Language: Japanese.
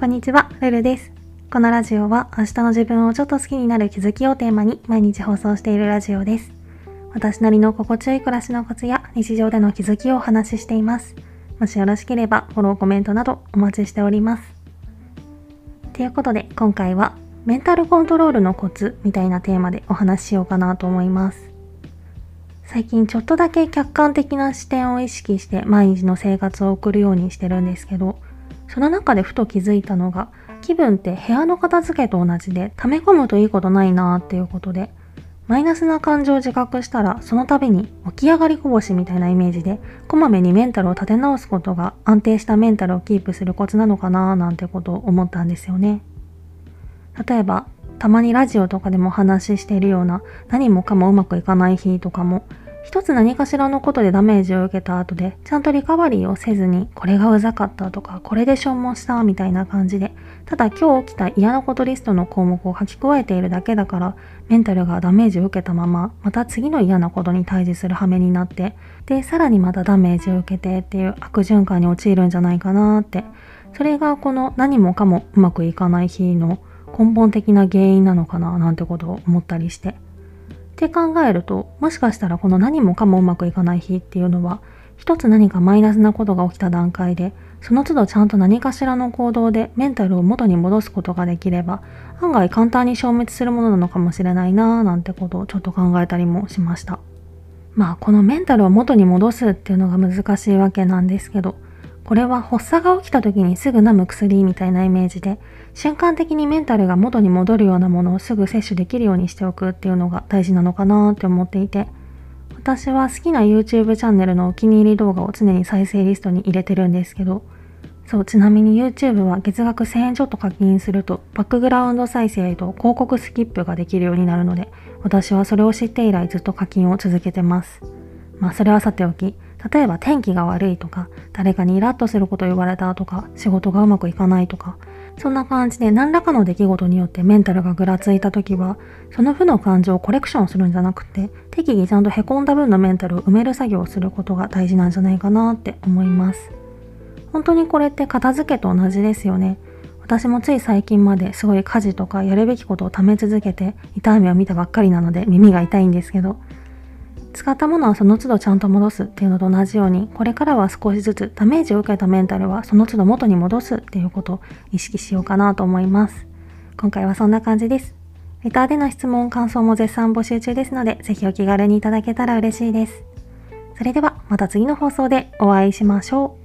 こんにちは、ルルです。このラジオは明日の自分をちょっと好きになる気づきをテーマに毎日放送しているラジオです。私なりの心地よい暮らしのコツや日常での気づきをお話ししています。もしよろしければフォロー、コメントなどお待ちしております。ということで今回はメンタルコントロールのコツみたいなテーマでお話ししようかなと思います。最近ちょっとだけ客観的な視点を意識して毎日の生活を送るようにしてるんですけど、その中でふと気づいたのが、気分って部屋の片付けと同じで溜め込むといいことないなーっていうことで、マイナスな感情を自覚したらその度に起き上がりこぼしみたいなイメージで、こまめにメンタルを立て直すことが安定したメンタルをキープするコツなのかなーなんてことを思ったんですよね。例えば、たまにラジオとかでも話しているような何もかもうまくいかない日とかも一つ何かしらのことでダメージを受けた後でちゃんとリカバリーをせずにこれがうざかったとかこれで消耗したみたいな感じでただ今日起きた嫌なことリストの項目を書き加えているだけだからメンタルがダメージを受けたまままた次の嫌なことに対峙する羽目になってでさらにまたダメージを受けてっていう悪循環に陥るんじゃないかなってそれがこの何もかもうまくいかない日の根本的な原因なのかななんてことを思ったりして。って考えると、もしかしたらこの何もかもうまくいかない日っていうのは、一つ何かマイナスなことが起きた段階で、その都度ちゃんと何かしらの行動でメンタルを元に戻すことができれば、案外簡単に消滅するものなのかもしれないなぁなんてことをちょっと考えたりもしました。まあこのメンタルを元に戻すっていうのが難しいわけなんですけど、これは発作が起きた時にすぐ飲む薬みたいなイメージで、瞬間的にメンタルが元に戻るようなものをすぐ摂取できるようにしておくっていうのが大事なのかなって思っていて、私は好きな YouTube チャンネルのお気に入り動画を常に再生リストに入れてるんですけど、そう、ちなみに YouTube は月額1000円ちょっと課金すると、バックグラウンド再生と広告スキップができるようになるので、私はそれを知って以来ずっと課金を続けてます。まあそれはさておき、例えば天気が悪いとか、誰かにイラッとすること言われたとか、仕事がうまくいかないとか、そんな感じで何らかの出来事によってメンタルがぐらついた時は、その負の感情をコレクションするんじゃなくて、適宜ちゃんと凹んだ分のメンタルを埋める作業をすることが大事なんじゃないかなって思います。本当にこれって片付けと同じですよね。私もつい最近まですごい家事とかやるべきことを溜め続けて痛い目を見たばっかりなので耳が痛いんですけど、使ったものはその都度ちゃんと戻すっていうのと同じように、これからは少しずつダメージを受けたメンタルはその都度元に戻すっていうことを意識しようかなと思います。今回はそんな感じです。レターでの質問、感想も絶賛募集中ですので、ぜひお気軽にいただけたら嬉しいです。それではまた次の放送でお会いしましょう。